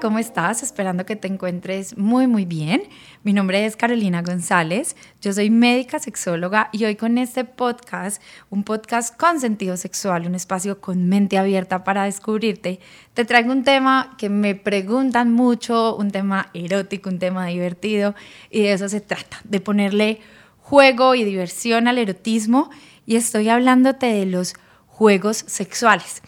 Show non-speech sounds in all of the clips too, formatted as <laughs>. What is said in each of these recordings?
¿Cómo estás? Esperando que te encuentres muy, muy bien. Mi nombre es Carolina González, yo soy médica sexóloga y hoy con este podcast, un podcast con sentido sexual, un espacio con mente abierta para descubrirte, te traigo un tema que me preguntan mucho, un tema erótico, un tema divertido y de eso se trata, de ponerle juego y diversión al erotismo y estoy hablándote de los juegos sexuales.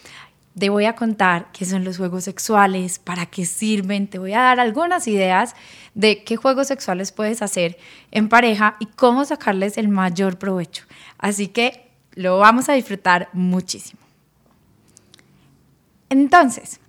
Te voy a contar qué son los juegos sexuales, para qué sirven, te voy a dar algunas ideas de qué juegos sexuales puedes hacer en pareja y cómo sacarles el mayor provecho. Así que lo vamos a disfrutar muchísimo. Entonces,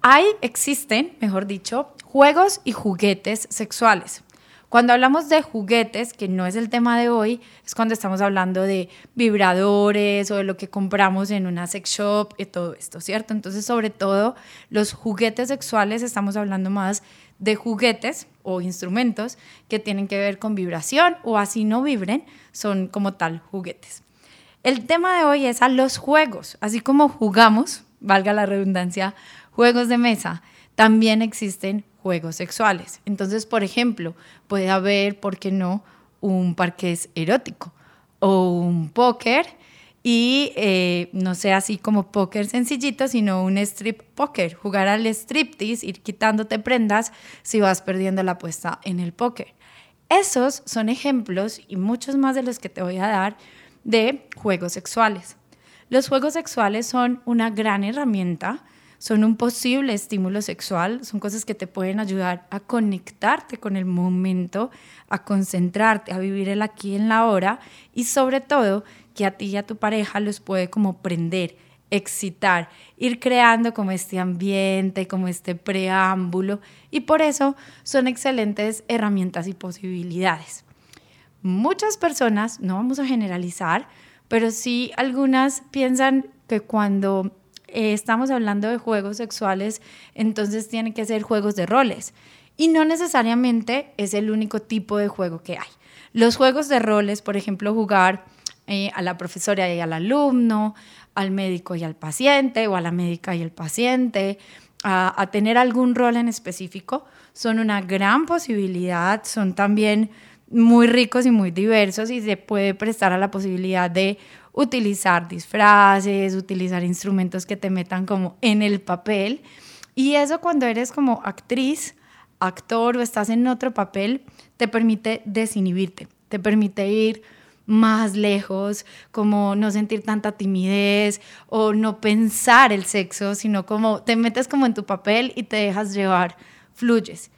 hay, existen, mejor dicho, juegos y juguetes sexuales. Cuando hablamos de juguetes, que no es el tema de hoy, es cuando estamos hablando de vibradores o de lo que compramos en una sex shop y todo esto, ¿cierto? Entonces, sobre todo, los juguetes sexuales, estamos hablando más de juguetes o instrumentos que tienen que ver con vibración o así no vibren, son como tal juguetes. El tema de hoy es a los juegos, así como jugamos, valga la redundancia, juegos de mesa, también existen juegos sexuales. Entonces, por ejemplo, puede haber, ¿por qué no?, un parqués erótico o un póker y eh, no sea así como póker sencillito, sino un strip póker, jugar al striptease, ir quitándote prendas si vas perdiendo la apuesta en el póker. Esos son ejemplos y muchos más de los que te voy a dar de juegos sexuales. Los juegos sexuales son una gran herramienta son un posible estímulo sexual, son cosas que te pueden ayudar a conectarte con el momento, a concentrarte, a vivir el aquí en la hora y sobre todo que a ti y a tu pareja los puede como prender, excitar, ir creando como este ambiente, como este preámbulo y por eso son excelentes herramientas y posibilidades. Muchas personas, no vamos a generalizar, pero sí algunas piensan que cuando eh, estamos hablando de juegos sexuales, entonces tienen que ser juegos de roles. Y no necesariamente es el único tipo de juego que hay. Los juegos de roles, por ejemplo, jugar eh, a la profesora y al alumno, al médico y al paciente, o a la médica y el paciente, a, a tener algún rol en específico, son una gran posibilidad, son también muy ricos y muy diversos y se puede prestar a la posibilidad de utilizar disfraces, utilizar instrumentos que te metan como en el papel. Y eso cuando eres como actriz, actor o estás en otro papel, te permite desinhibirte, te permite ir más lejos, como no sentir tanta timidez o no pensar el sexo, sino como te metes como en tu papel y te dejas llevar, fluyes.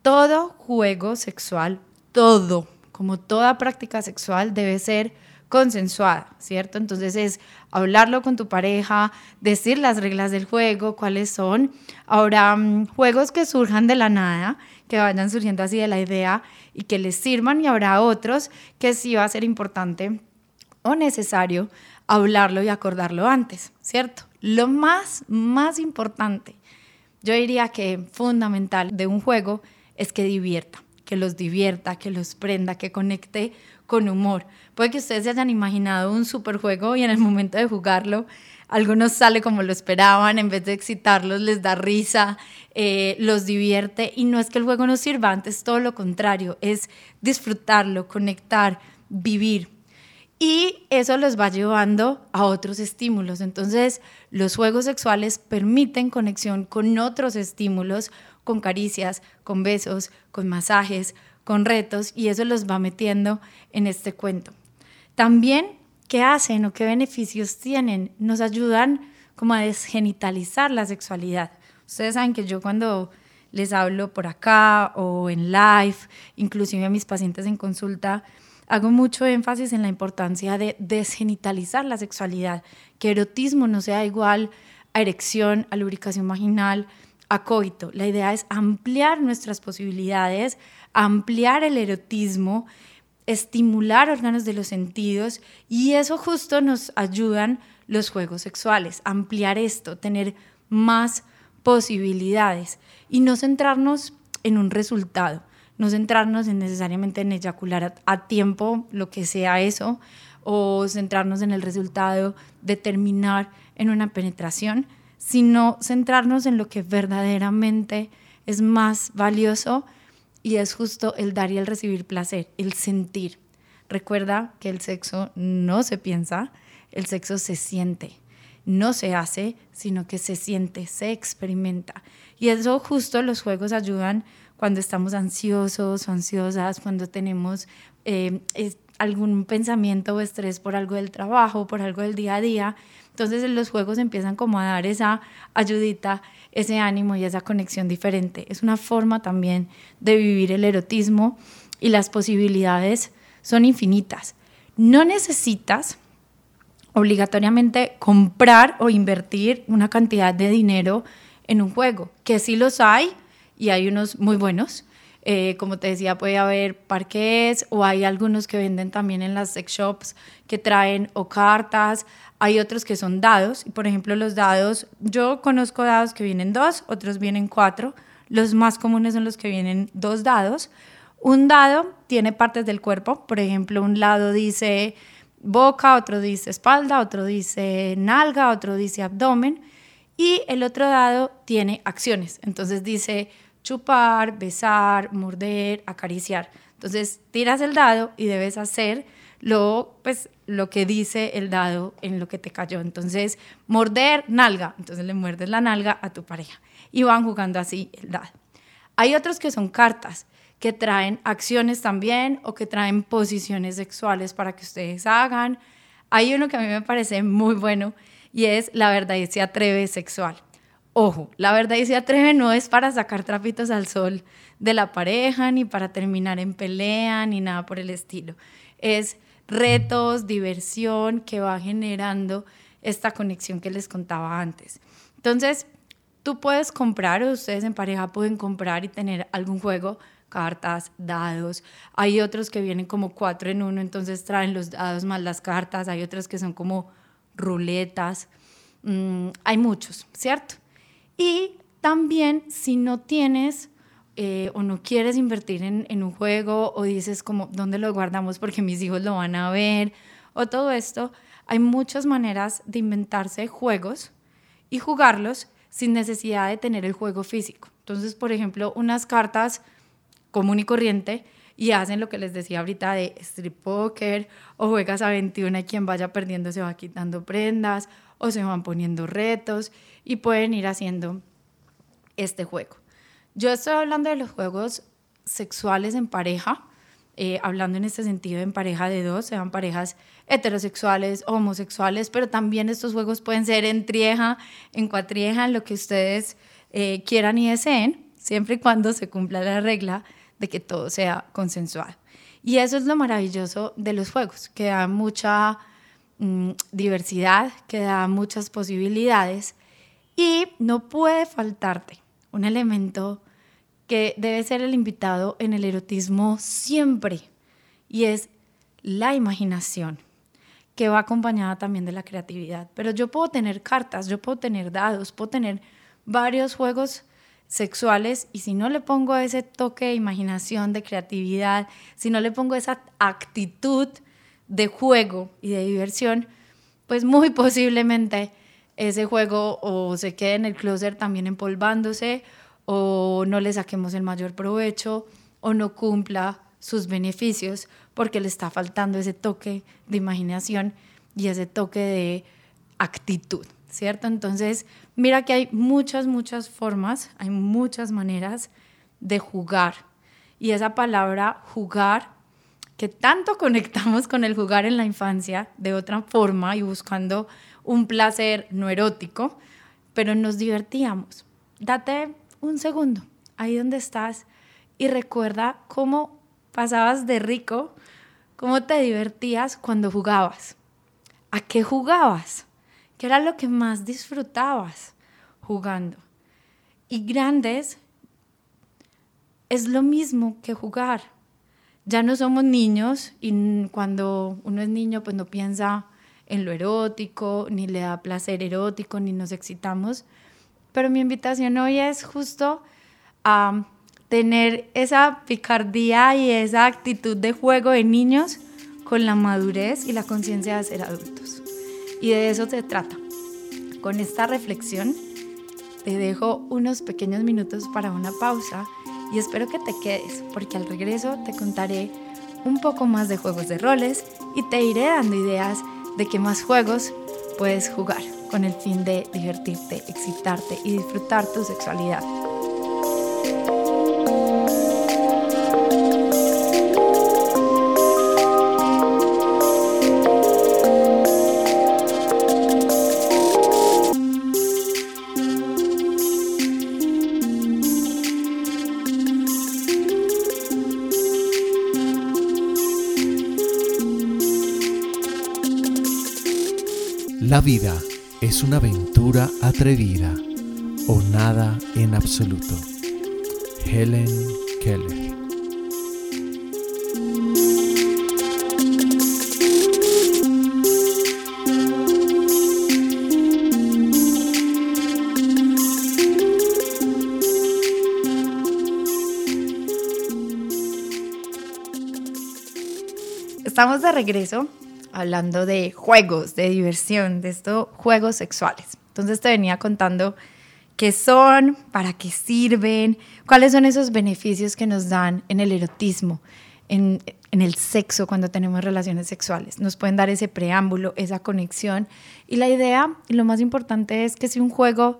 Todo juego sexual, todo, como toda práctica sexual, debe ser consensuada, ¿cierto? Entonces es hablarlo con tu pareja, decir las reglas del juego, cuáles son. Ahora, mm, juegos que surjan de la nada, que vayan surgiendo así de la idea y que les sirvan y habrá otros que sí va a ser importante o necesario hablarlo y acordarlo antes, ¿cierto? Lo más, más importante, yo diría que fundamental de un juego es que divierta, que los divierta, que los prenda, que conecte con humor. Puede que ustedes se hayan imaginado un superjuego y en el momento de jugarlo, algunos sale como lo esperaban, en vez de excitarlos les da risa, eh, los divierte y no es que el juego no sirva, antes todo lo contrario, es disfrutarlo, conectar, vivir. Y eso los va llevando a otros estímulos. Entonces, los juegos sexuales permiten conexión con otros estímulos, con caricias, con besos, con masajes, con retos y eso los va metiendo en este cuento. También, ¿qué hacen o qué beneficios tienen? Nos ayudan como a desgenitalizar la sexualidad. Ustedes saben que yo cuando les hablo por acá o en live, inclusive a mis pacientes en consulta, hago mucho énfasis en la importancia de desgenitalizar la sexualidad, que erotismo no sea igual a erección, a lubricación vaginal, a. La idea es ampliar nuestras posibilidades, ampliar el erotismo, estimular órganos de los sentidos y eso justo nos ayudan los juegos sexuales, ampliar esto, tener más posibilidades y no centrarnos en un resultado, no centrarnos en necesariamente en eyacular a, tiempo, lo que sea eso, o centrarnos en el resultado de terminar en una penetración, sino centrarnos en lo que verdaderamente es más valioso y es justo el dar y el recibir placer, el sentir. Recuerda que el sexo no se piensa, el sexo se siente, no se hace, sino que se siente, se experimenta. Y eso justo los juegos ayudan cuando estamos ansiosos o ansiosas, cuando tenemos eh, algún pensamiento o estrés por algo del trabajo, por algo del día a día. Entonces los juegos empiezan como a dar esa ayudita, ese ánimo y esa conexión diferente. Es una forma también de vivir el erotismo y las posibilidades son infinitas. No necesitas obligatoriamente comprar o invertir una cantidad de dinero en un juego, que sí los hay y hay unos muy buenos. Eh, como te decía, puede haber parques o hay algunos que venden también en las sex shops que traen o cartas, hay otros que son dados, y por ejemplo los dados, yo conozco dados que vienen dos, otros vienen cuatro, los más comunes son los que vienen dos dados. Un dado tiene partes del cuerpo, por ejemplo, un lado dice boca, otro dice espalda, otro dice nalga, otro dice abdomen y el otro dado tiene acciones. Entonces dice chupar, besar, morder, acariciar. Entonces tiras el dado y debes hacer lo, pues, lo que dice el dado en lo que te cayó. Entonces, morder, nalga. Entonces le muerdes la nalga a tu pareja. Y van jugando así el dado. Hay otros que son cartas que traen acciones también o que traen posiciones sexuales para que ustedes hagan. Hay uno que a mí me parece muy bueno y es la verdad y se atreve sexual. Ojo, la verdad y se atreve no es para sacar trapitos al sol de la pareja, ni para terminar en pelea, ni nada por el estilo. Es retos, diversión que va generando esta conexión que les contaba antes. Entonces, tú puedes comprar, o ustedes en pareja pueden comprar y tener algún juego cartas, dados. Hay otros que vienen como cuatro en uno, entonces traen los dados más las cartas. Hay otros que son como ruletas. Mm, hay muchos, ¿cierto? Y también si no tienes eh, o no quieres invertir en, un juego o dices como, ¿dónde lo guardamos? Porque mis hijos lo van a ver o todo esto, hay muchas maneras de inventarse juegos y jugarlos sin necesidad de tener el juego físico. Entonces, por ejemplo, unas cartas común y corriente y hacen lo que les decía ahorita de strip poker o juegas a 21 y quien vaya perdiendo se va quitando prendas o se van poniendo retos y pueden ir haciendo este juego. Yo estoy hablando de los juegos sexuales en pareja, eh, hablando en este sentido en pareja de dos, sean parejas heterosexuales, homosexuales, pero también estos juegos pueden ser en trieja, en cuatrieja, en lo que ustedes eh, quieran y deseen, siempre y cuando se cumpla la regla de que todo sea consensual. Y eso es lo maravilloso de los juegos, que da mucha mm, diversidad, que da muchas posibilidades y no puede faltarte un elemento que debe ser el invitado en el erotismo siempre y es la imaginación que va acompañada también de la creatividad. Pero yo puedo tener cartas, yo puedo tener dados, puedo tener varios juegos sexuales y si no le pongo ese toque de imaginación, de creatividad, si no le pongo esa actitud de juego y de diversión, pues muy <laughs> posiblemente ese juego o se quede en el closet también empolvándose o no le saquemos el mayor provecho o no cumpla sus beneficios porque le está faltando ese toque de imaginación y ese toque de actitud. ¿cierto? Entonces, mira que hay muchas, muchas formas, hay muchas maneras de jugar. Y esa palabra jugar, que tanto <laughs> conectamos con el jugar en la infancia de otra forma y buscando un placer no erótico, pero nos divertíamos. Date un segundo ahí donde estás y recuerda cómo pasabas de rico, cómo te divertías cuando jugabas. ¿A qué jugabas? ¿Qué era lo que más disfrutabas jugando? y grandes es lo mismo que jugar. Ya no somos niños y cuando uno es niño pues no piensa en lo erótico, ni le da placer erótico, ni nos excitamos. Pero mi invitación hoy es justo a tener esa picardía y esa actitud de juego de niños con la madurez y la conciencia de ser adultos. Y de eso se trata. Con esta reflexión te dejo unos pequeños minutos para una pausa y espero que te quedes porque al regreso te contaré un poco más de juegos de roles y te iré dando ideas de qué más juegos puedes jugar con el fin de divertirte, excitarte y disfrutar tu sexualidad. Vida es una aventura atrevida o nada en absoluto. Helen Keller Estamos de regreso hablando de juegos, de diversión, de estos juegos sexuales. Entonces te venía contando qué son, para qué sirven, cuáles son esos beneficios que nos dan en el erotismo, en, en, el sexo cuando tenemos relaciones sexuales. Nos pueden dar ese preámbulo, esa conexión. Y la idea, y lo más importante es que si un juego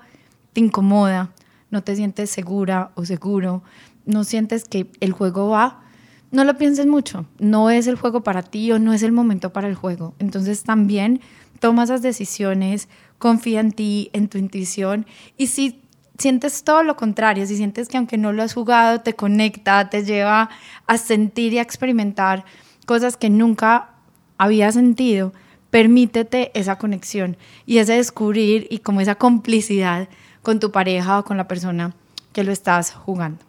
te incomoda, no te sientes segura o seguro, no sientes que el juego va, no lo pienses mucho, no es el juego para ti o no es el momento para el juego. Entonces también toma esas decisiones, confía en ti, en tu intuición y si sientes todo lo contrario, si sientes que aunque no lo has jugado, te conecta, te lleva a sentir y a experimentar cosas que nunca había sentido, permítete esa conexión y ese descubrir y como esa complicidad con tu pareja o con la persona que lo estás jugando.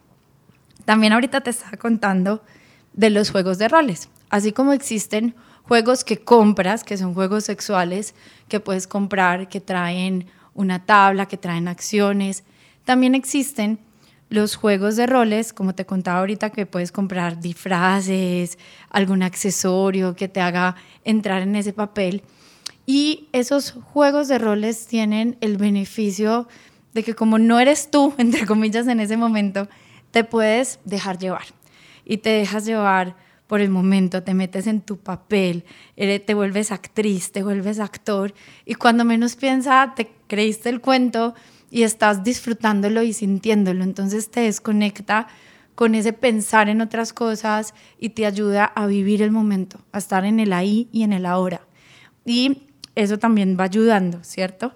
También ahorita te estaba contando de los juegos de roles. Así como existen juegos que compras, que son juegos sexuales, que puedes comprar, que traen una tabla, que traen acciones. También existen los juegos de roles, como te contaba ahorita, que puedes comprar disfraces, algún accesorio que te haga entrar en ese papel. Y esos juegos de roles tienen el beneficio de que como no eres tú, <laughs> entre comillas, en ese momento, te puedes dejar llevar y te dejas llevar por el momento, te metes en tu papel, te vuelves actriz, te vuelves actor y cuando menos piensa te creíste el cuento y estás disfrutándolo y sintiéndolo, entonces te desconecta con ese pensar en otras cosas y te ayuda a vivir el momento, a estar en el ahí y en el ahora. Y eso también va ayudando, ¿cierto?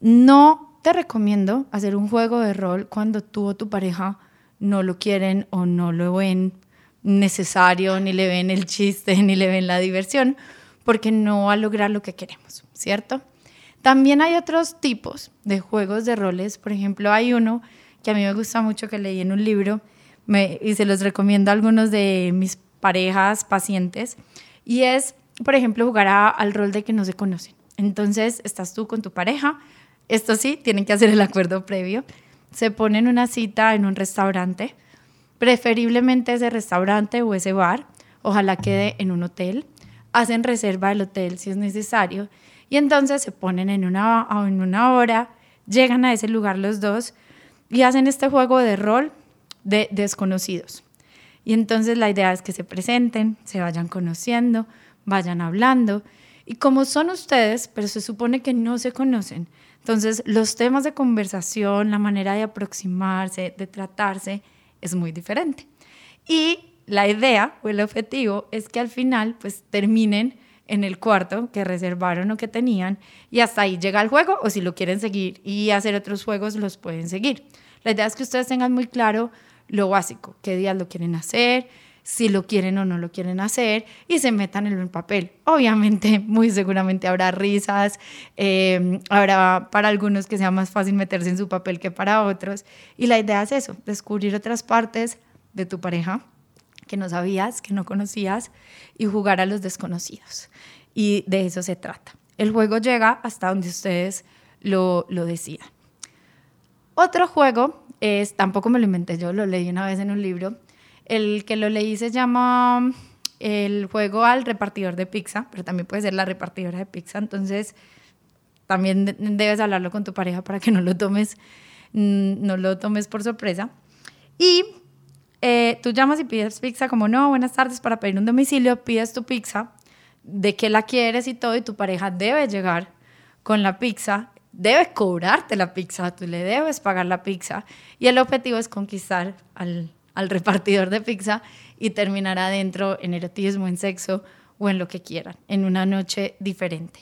No te recomiendo hacer un juego de rol cuando tú o tu pareja no lo quieren o no lo ven necesario, ni le ven el chiste, <laughs> ni le ven la diversión, porque no va a lograr lo que queremos, ¿cierto? También hay otros tipos de juegos de roles, por ejemplo, hay uno que a mí me gusta mucho que leí en un libro y se los recomiendo a algunos de mis parejas, pacientes, y es, por ejemplo, jugar al rol de que no se conocen. Entonces, estás tú con tu pareja, esto sí, tienen que hacer el acuerdo previo, se ponen una cita en un restaurante, preferiblemente ese restaurante o ese bar, ojalá quede en un hotel, hacen reserva del hotel si es necesario y entonces se ponen en una, en una hora, llegan a ese lugar los dos y hacen este juego de rol de desconocidos. Y entonces la idea es que se presenten, se vayan conociendo, vayan hablando. Y como son ustedes, pero se supone que no se conocen, entonces, los temas de conversación, la manera de aproximarse, de tratarse, es muy diferente. Y la idea o el objetivo es que al final, pues, terminen en el cuarto que reservaron o que tenían y hasta ahí llega el juego o si lo quieren seguir y hacer otros juegos los pueden seguir. La idea es que ustedes tengan muy claro lo básico, qué días lo quieren hacer, si lo quieren o no lo quieren hacer y se metan en el papel. Obviamente, <laughs> muy seguramente habrá risas, eh, habrá para algunos que sea más fácil meterse en su papel que para otros. Y la idea es eso, descubrir otras partes de tu pareja que no sabías, que no conocías y jugar a los desconocidos. Y de eso se trata. El juego llega hasta donde ustedes lo, lo decidan. Otro juego es, tampoco me lo inventé yo, lo leí una vez en un libro, el que lo leí se llama el juego al repartidor de pizza, pero también puede ser la repartidora de pizza, entonces también debes hablarlo con tu pareja para que no lo tomes, mm, no lo tomes por sorpresa. Y eh, tú llamas y pides pizza como, no, buenas tardes, para pedir un domicilio, pides tu pizza, de qué la quieres y todo, y tu pareja debe llegar con la pizza, debe cobrarte la pizza, tú le debes pagar la pizza, y el objetivo es conquistar al al repartidor de pizza y terminar adentro en erotismo, en sexo o en lo que quieran, en una noche diferente.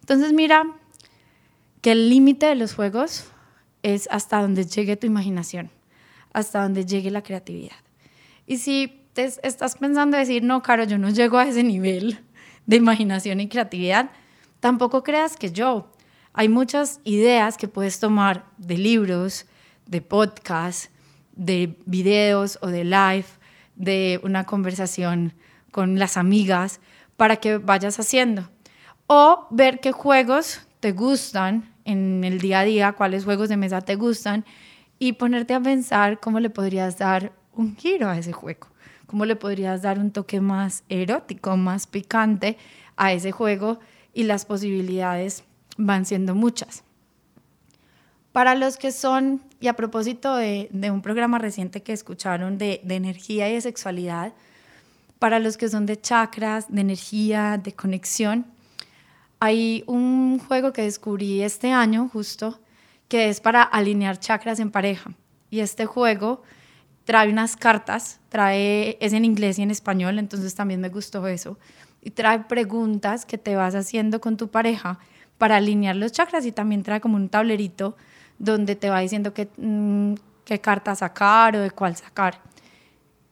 Entonces mira que el límite de los juegos es hasta donde llegue tu imaginación, hasta donde llegue la creatividad. Y si te estás pensando decir, no, Caro, yo no llego a ese nivel de imaginación y creatividad, tampoco creas que yo. Hay muchas ideas que puedes tomar de libros, de podcasts, de videos o de live, de una conversación con las amigas para que vayas haciendo. O ver qué juegos te gustan en el día a día, cuáles juegos de mesa te gustan y ponerte a pensar cómo le podrías dar un giro a ese juego, cómo le podrías dar un toque más erótico, más picante a ese juego y las posibilidades van siendo muchas. Para los que son, y a propósito de, un programa reciente que escucharon de, de, energía y de sexualidad, para los que son de chakras, de energía, de conexión, hay un juego que descubrí este año justo, que es para alinear chakras en pareja. Y este juego trae unas cartas, trae, es en inglés y en español, entonces también me gustó eso. Y trae preguntas que te vas haciendo con tu pareja para alinear los chakras y también trae como un tablerito donde te va diciendo qué, mm, qué carta sacar o de cuál sacar.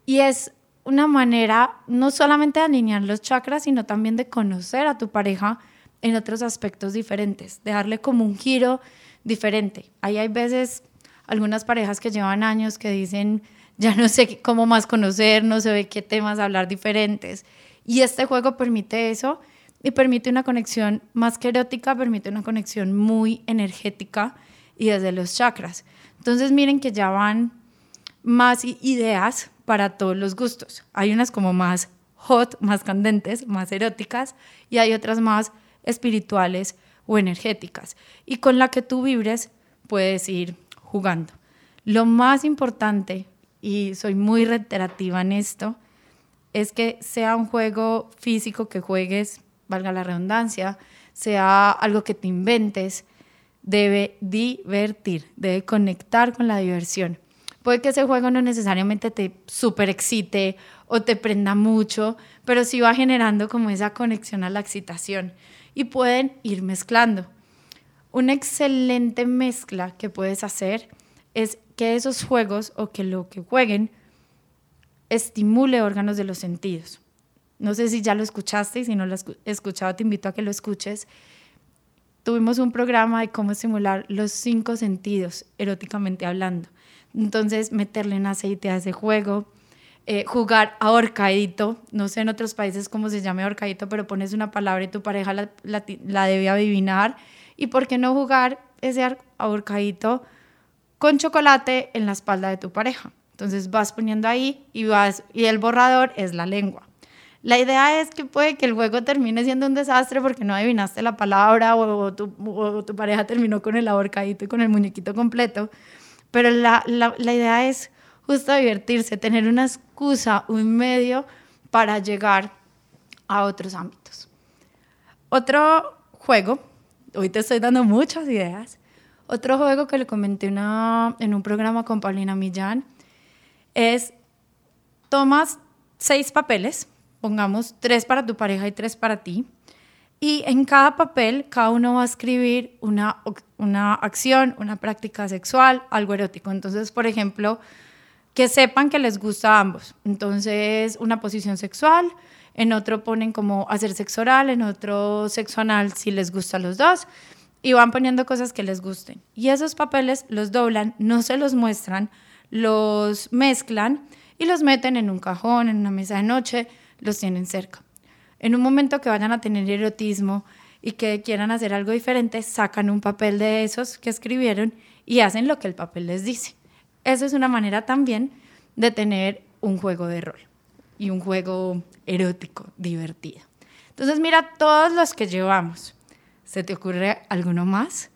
Y es una manera no solamente de alinear los chakras, sino también de conocer a tu pareja en otros aspectos diferentes, de darle como un giro diferente. Ahí hay veces algunas parejas que llevan años que dicen, ya no sé cómo más conocer, no sé de qué temas hablar diferentes. Y este juego permite eso y permite una conexión más que erótica, permite una conexión muy energética y desde los chakras. Entonces miren que ya van más ideas para todos los gustos. Hay unas como más hot, más candentes, más eróticas y hay otras más espirituales o energéticas. Y con la que tú vibres puedes ir jugando. Lo más importante, y soy muy reiterativa en esto, es que sea un juego físico que juegues, valga la redundancia, sea algo que te inventes, debe divertir, debe conectar con la diversión. Puede que ese juego no necesariamente te super excite o te prenda mucho, pero sí va generando como esa conexión a la excitación y pueden ir mezclando. Una excelente mezcla que puedes hacer es que esos juegos o que lo que jueguen estimule órganos de los sentidos. No sé si ya lo escuchaste y si no lo has escuchado te invito a que lo escuches tuvimos un programa de cómo estimular los cinco sentidos eróticamente hablando. Entonces, meterle en aceite a ese juego, eh, jugar ahorcadito, no sé en otros países cómo se llama ahorcadito, pero pones una palabra y tu pareja la, la, debe adivinar. ¿Y por qué no jugar ese ahorcadito con chocolate en la espalda de tu pareja? Entonces vas poniendo ahí y vas y el borrador es la lengua. La idea es que puede que el juego termine siendo un desastre porque no adivinaste la palabra o, tu, pareja terminó con el ahorcadito y con el muñequito completo. Pero la, idea es justo divertirse, tener una excusa, un medio para llegar a otros ámbitos. Otro juego, hoy te estoy dando muchas ideas, otro juego que le comenté en un programa con Paulina Millán es tomas seis papeles, pongamos tres para tu pareja y tres para ti. Y en cada papel, cada uno va a escribir una, una acción, una práctica sexual, algo erótico. Entonces, por ejemplo, que sepan que les gusta a ambos. Entonces, una posición sexual, en otro ponen como hacer sexo oral, en otro sexo anal si les gusta a los dos, y van poniendo cosas que les gusten. Y esos papeles los doblan, no se los muestran, los mezclan y los meten en un cajón, en una mesa de noche, los tienen cerca. En un momento que vayan a tener erotismo y que quieran hacer algo diferente, sacan un papel de esos que escribieron y hacen lo que el papel les dice. Eso es una manera también de tener un juego de rol y un juego erótico, divertido. Entonces mira todos los que llevamos. ¿Se te ocurre alguno más?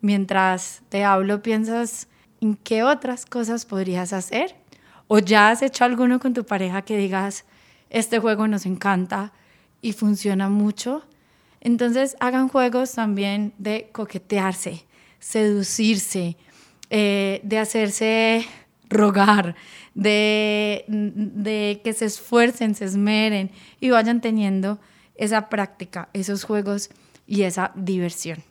Mientras te hablo, piensas en qué otras cosas podrías hacer. ¿O ya has hecho alguno con tu pareja que digas, este juego nos encanta y funciona mucho? Entonces hagan juegos también de coquetearse, seducirse, eh, de hacerse rogar, de, de que se esfuercen, se esmeren y vayan teniendo esa práctica, esos juegos y esa diversión.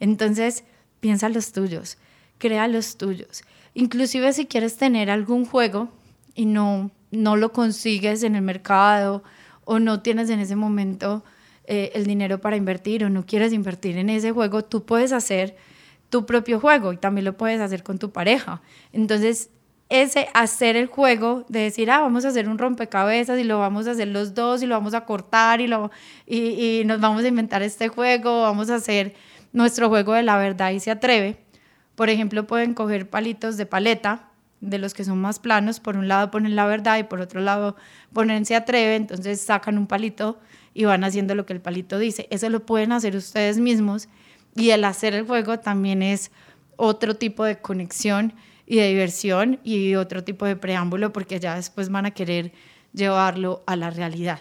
Entonces, piensa los tuyos, crea los tuyos. Inclusive si quieres tener algún juego y no, no lo consigues en el mercado o no tienes en ese momento eh, el dinero para invertir o no quieres invertir en ese juego, tú puedes hacer tu propio juego y también lo puedes hacer con tu pareja. Entonces, ese hacer el juego de decir, ah, vamos a hacer un rompecabezas y lo vamos a hacer los dos y lo vamos a cortar y, lo, y, y nos vamos a inventar este juego, vamos a hacer nuestro juego de la verdad y se atreve. Por ejemplo, pueden coger palitos de paleta, de los que son más planos, por un lado ponen la verdad y por otro lado ponen se atreve, entonces sacan un palito y van haciendo lo que el palito dice. Eso lo pueden hacer ustedes mismos y el hacer el juego también es otro tipo de conexión y de diversión y otro tipo de preámbulo porque ya después van a querer llevarlo a la realidad.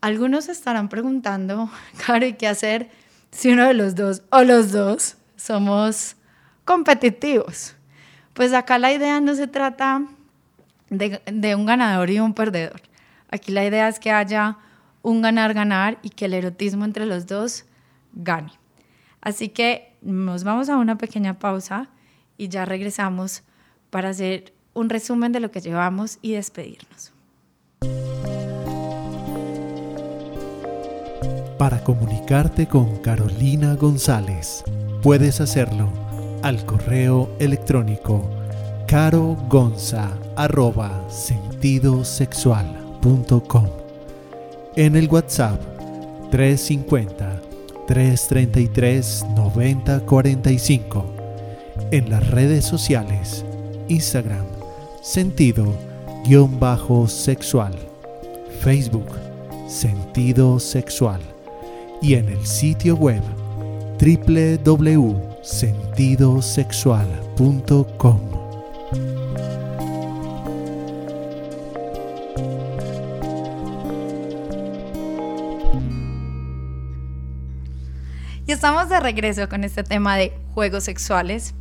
Algunos estarán preguntando, <laughs> Caro, ¿y qué hacer si uno de los dos o los dos somos competitivos? Pues acá la idea no se trata de, un ganador y un perdedor. Aquí la idea es que haya un ganar-ganar y que el erotismo entre los dos gane. Así que nos vamos a una pequeña pausa y ya regresamos para hacer un resumen de lo que llevamos y despedirnos. Para comunicarte con Carolina González, puedes hacerlo al correo electrónico carogonsza.sentidosexual.com en el WhatsApp 350 333 9045. En las redes sociales, Instagram, sentido-sexual, Facebook, sentido sexual. Y en el sitio web www.sentidosexual.com. estamos de regreso con este tema de juegos sexuales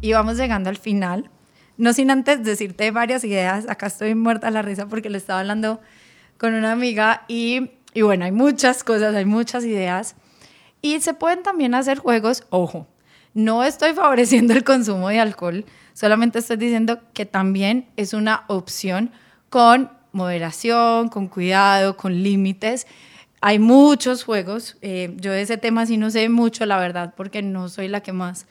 y vamos llegando al final. No sin antes decirte varias ideas. Acá estoy muerta a la risa porque le estaba hablando con una amiga y, y bueno, hay muchas cosas, hay muchas ideas. Y se pueden también hacer juegos, ojo, no estoy favoreciendo el consumo de alcohol, solamente estoy diciendo que también es una opción con moderación, con cuidado, con límites hay muchos juegos. Eh, yo de ese tema sí no sé mucho, la verdad, porque no soy la que más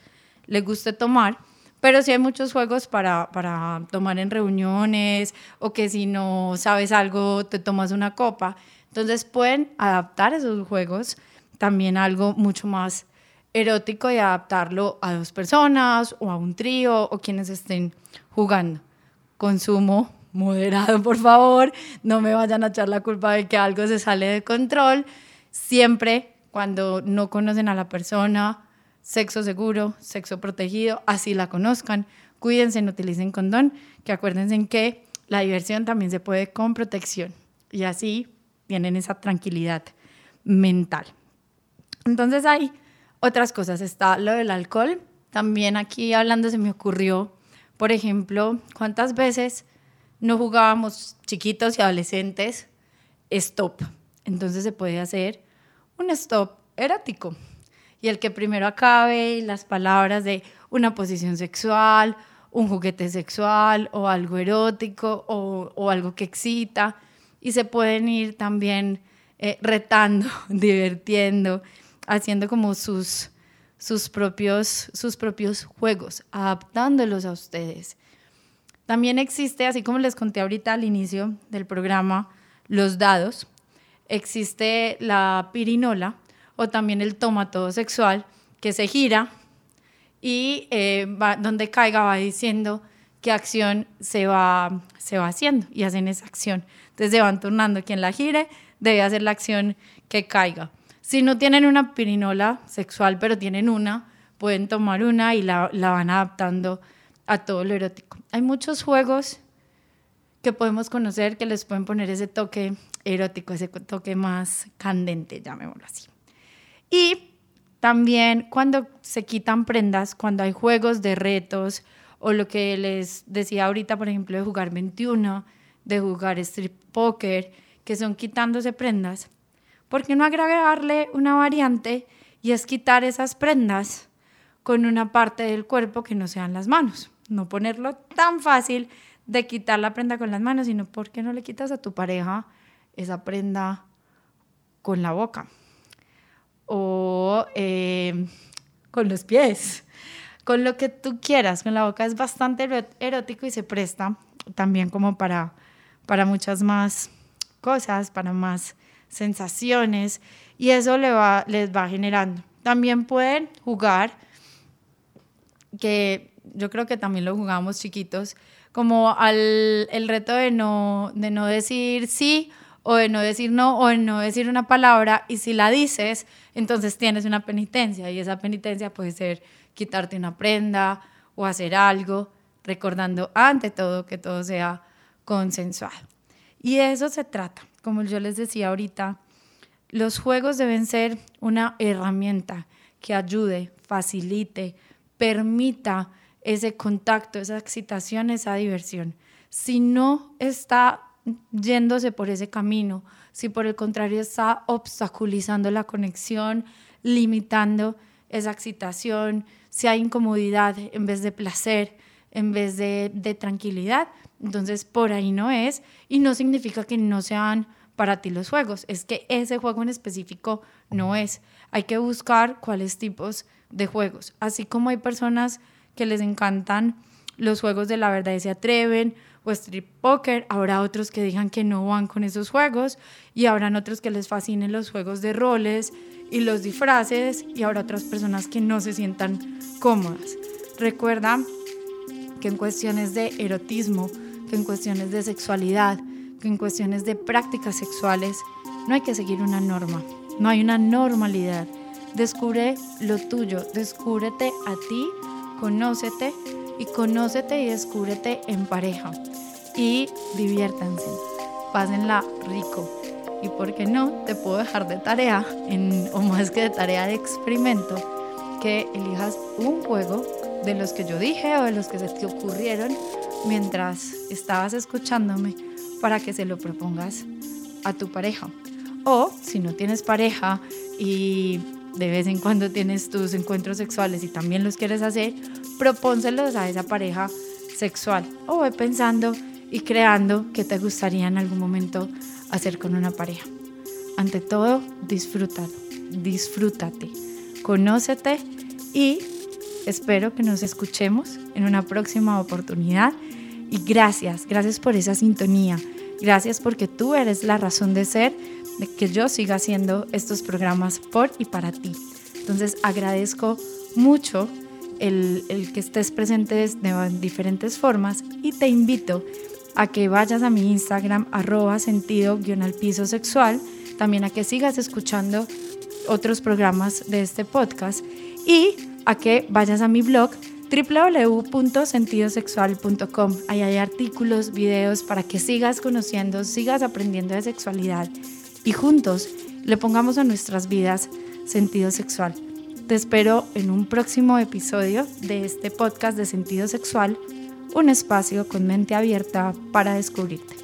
le guste tomar. Pero sí hay muchos juegos para, para tomar en reuniones o que si no sabes algo te tomas una copa. Entonces pueden adaptar esos juegos también algo mucho más erótico y adaptarlo a dos personas o a un trío o quienes estén jugando. Consumo <laughs> moderado, por favor, no me vayan a echar la culpa de que algo se sale de control. Siempre cuando no conocen a la persona, sexo seguro, sexo protegido, así la conozcan. Cuídense, no utilicen condón, que acuérdense que la diversión también se puede con protección y así tienen esa tranquilidad mental. Entonces hay otras cosas, está lo del alcohol. También aquí hablando se me ocurrió, por ejemplo, cuántas veces no jugábamos chiquitos y adolescentes stop. Entonces se puede hacer un stop erótico. Y el que primero acabe las palabras de una posición sexual un juguete sexual o algo erótico o, algo que excita y se pueden ir también eh, retando, <laughs> divirtiendo, haciendo como sus, sus, propios, sus propios juegos, adaptándolos a ustedes. También existe, así como les conté ahorita al inicio del programa, los dados. Existe la pirinola o también el tómato sexual que se gira y eh, donde caiga va diciendo qué acción se va, se va haciendo y hacen esa acción. Entonces se van turnando quien la gire, debe hacer la acción que caiga. Si no tienen una pirinola sexual, pero tienen una, pueden tomar una y la, la van adaptando a todo lo erótico. Hay muchos juegos que podemos conocer que les pueden poner ese toque erótico, ese toque más candente, llamémoslo así. Y también cuando se quitan prendas, cuando hay juegos de retos o lo que les decía ahorita, por ejemplo, de jugar 21, de jugar strip poker, que son quitándose prendas, ¿por qué no agregarle una variante y es quitar esas prendas con una parte del cuerpo que no sean las manos? No ponerlo tan fácil de quitar la prenda con las manos, sino ¿por qué no le quitas a tu pareja esa prenda con la boca? o eh, con los pies, con lo que tú quieras. Con la boca es bastante erótico y se presta también como para, para muchas más cosas, para más sensaciones y eso le va, les va generando. También pueden jugar, que yo creo que también lo jugamos chiquitos, como al el reto de no, de no decir sí o de no decir no o de no decir una palabra y si la dices, entonces tienes una penitencia y esa penitencia puede ser quitarte una prenda o hacer algo, recordando ante todo que todo sea consensuado. Y de eso se trata. Como yo les decía ahorita, los juegos deben ser una herramienta que ayude, facilite, permita ese contacto, esa excitación, esa diversión. Si no está yéndose por ese camino, si por el contrario está obstaculizando la conexión, limitando esa excitación, si hay incomodidad en vez de placer, en vez de, tranquilidad, entonces por ahí no es y no significa que no sean para ti los juegos, es que ese juego en específico no es. Hay que buscar cuáles tipos de juegos, así como hay personas que les encantan los juegos de la verdad y se atreven o strip poker, habrá otros que digan que no van con esos juegos y habrán otros que les fascinen los juegos de roles y los disfraces y habrá otras personas que no se sientan cómodas. Recuerda que en cuestiones de erotismo, que en cuestiones de sexualidad, que en cuestiones de prácticas sexuales, no hay que seguir una norma, no hay una normalidad. Descubre lo tuyo, descúbrete a ti, conócete y conócete y descúbrete en pareja y diviértanse, pásenla rico. Y por qué no, te puedo dejar de tarea, en, o más que de tarea de experimento, que elijas un juego de los que yo dije o de los que se te ocurrieron mientras estabas escuchándome para que se lo propongas a tu pareja. O si no tienes pareja y de vez en cuando tienes tus encuentros sexuales y también los quieres hacer, propónselos a esa pareja sexual. O ve pensando y creando qué te gustaría en algún momento hacer con una pareja. Ante todo, disfrútalo, disfrútate, conócete y espero que nos escuchemos en una próxima oportunidad. Y gracias, gracias por esa sintonía. Gracias porque tú eres la razón de ser de que yo siga haciendo estos programas por y para ti. Entonces agradezco mucho el, que estés presente de diferentes formas y te invito a que vayas a mi Instagram arroba sentido guion al piso sexual, también a que sigas escuchando otros programas de este podcast y a que vayas a mi blog www.sentidosexual.com. Ahí hay artículos, videos para que sigas conociendo, sigas aprendiendo de sexualidad y juntos le pongamos a nuestras vidas sentido sexual. Te espero en un próximo episodio de este podcast de sentido sexual, un espacio con mente abierta para descubrirte.